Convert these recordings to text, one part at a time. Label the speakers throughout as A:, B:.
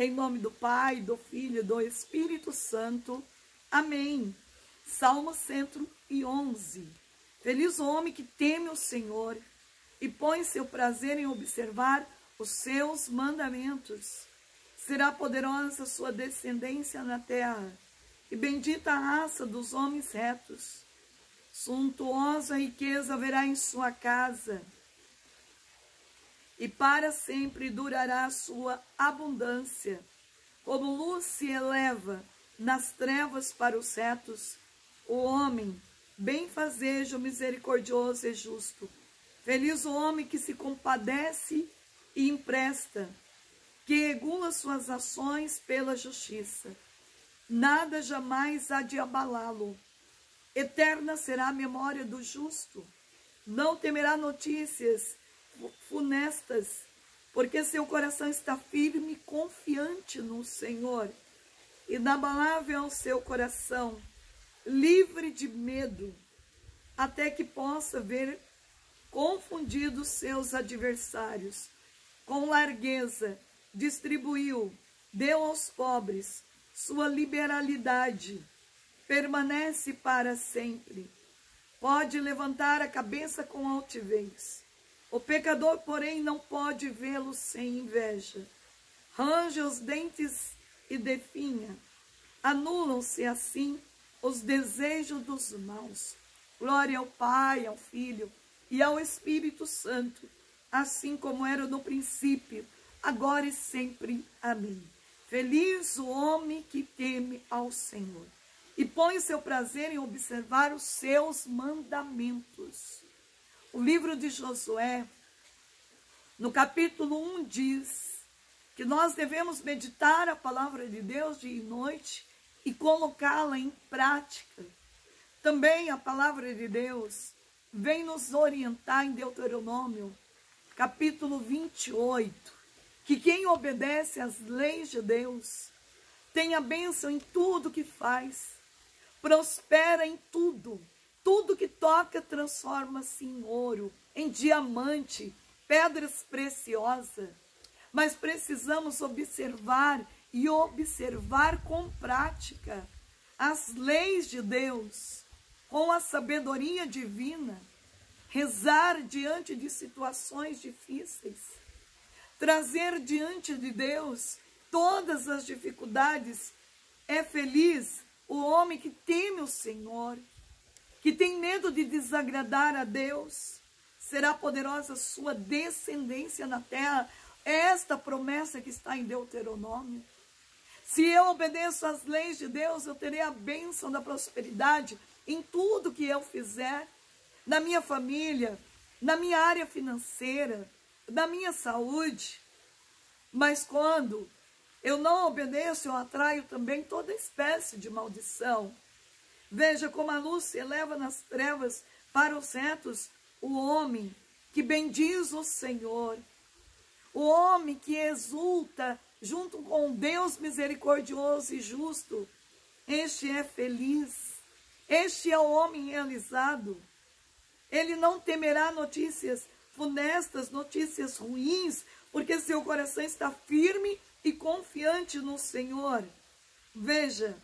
A: Em nome do Pai, do Filho e do Espírito Santo. Amém. Salmo 111. Feliz o homem que teme o Senhor e põe seu prazer em observar os seus mandamentos. Será poderosa sua descendência na terra, e bendita a raça dos homens retos. Suntuosa riqueza haverá em sua casa, e para sempre durará a sua abundância. Como luz se eleva nas trevas para os retos, o homem, benfazejo, misericordioso e justo. Feliz o homem que se compadece e empresta, que regula suas ações pela justiça. Nada jamais há de abalá-lo. Eterna será a memória do justo. Não temerá notícias funestas, porque seu coração está firme e confiante no Senhor. Inabalável é o seu coração, livre de medo, até que possa ver confundidos seus adversários. Com largueza, distribuiu, deu aos pobres, sua liberalidade permanece para sempre. Pode levantar a cabeça com altivez o pecador, porém, não pode vê-lo sem inveja. Range os dentes e definha. Anulam-se assim os desejos dos maus. Glória ao Pai, ao Filho e ao Espírito Santo, assim como era no princípio, agora e sempre. Amém. Feliz o homem que teme ao Senhor e põe seu prazer em observar os seus mandamentos. O livro de Josué, no capítulo 1, diz que nós devemos meditar a palavra de Deus dia e noite e colocá-la em prática. Também a palavra de Deus vem nos orientar em Deuteronômio, capítulo 28, que quem obedece às leis de Deus tem a bênção em tudo que faz, prospera em tudo tudo que toca transforma-se em ouro, em diamante, pedras preciosas. Mas precisamos observar e observar com prática as leis de Deus, com a sabedoria divina, rezar diante de situações difíceis, trazer diante de Deus todas as dificuldades. É feliz o homem que teme o Senhor que tem medo de desagradar a Deus, será poderosa sua descendência na terra. É esta promessa que está em Deuteronômio. Se eu obedeço às leis de Deus, eu terei a bênção da prosperidade em tudo que eu fizer, na minha família, na minha área financeira, na minha saúde. Mas quando eu não obedeço, eu atraio também toda espécie de maldição. Veja como a luz se eleva nas trevas para os retos, o homem que bendiz o Senhor, o homem que exulta junto com Deus misericordioso e justo. Este é feliz, este é o homem realizado. Ele não temerá notícias funestas, notícias ruins, porque seu coração está firme e confiante no Senhor. Veja,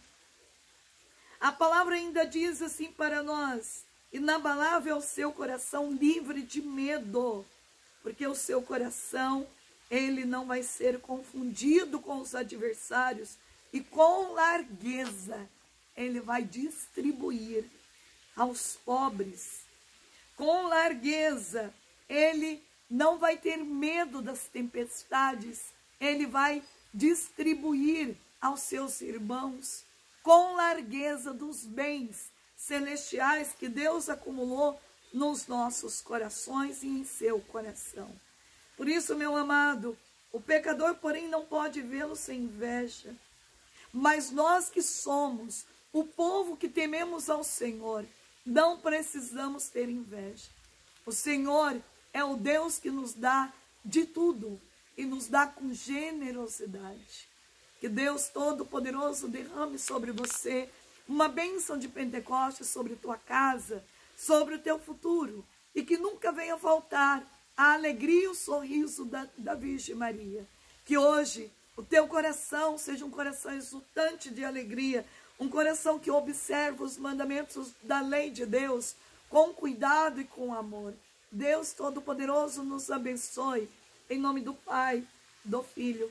A: a palavra ainda diz assim para nós: inabalável é o seu coração, livre de medo, porque o seu coração, ele não vai ser confundido com os adversários e com largueza ele vai distribuir aos pobres. Com largueza, ele não vai ter medo das tempestades, ele vai distribuir aos seus irmãos com largueza dos bens celestiais que Deus acumulou nos nossos corações e em seu coração. Por isso, meu amado, o pecador, porém, não pode vê-lo sem inveja. Mas nós que somos o povo que tememos ao Senhor, não precisamos ter inveja. O Senhor é o Deus que nos dá de tudo e nos dá com generosidade. Que Deus Todo-Poderoso derrame sobre você uma bênção de Pentecostes sobre tua casa, sobre o teu futuro. E que nunca venha faltar a alegria e o sorriso da, da Virgem Maria. Que hoje o teu coração seja um coração exultante de alegria, um coração que observa os mandamentos da lei de Deus com cuidado e com amor. Deus Todo-Poderoso nos abençoe. Em nome do Pai, do Filho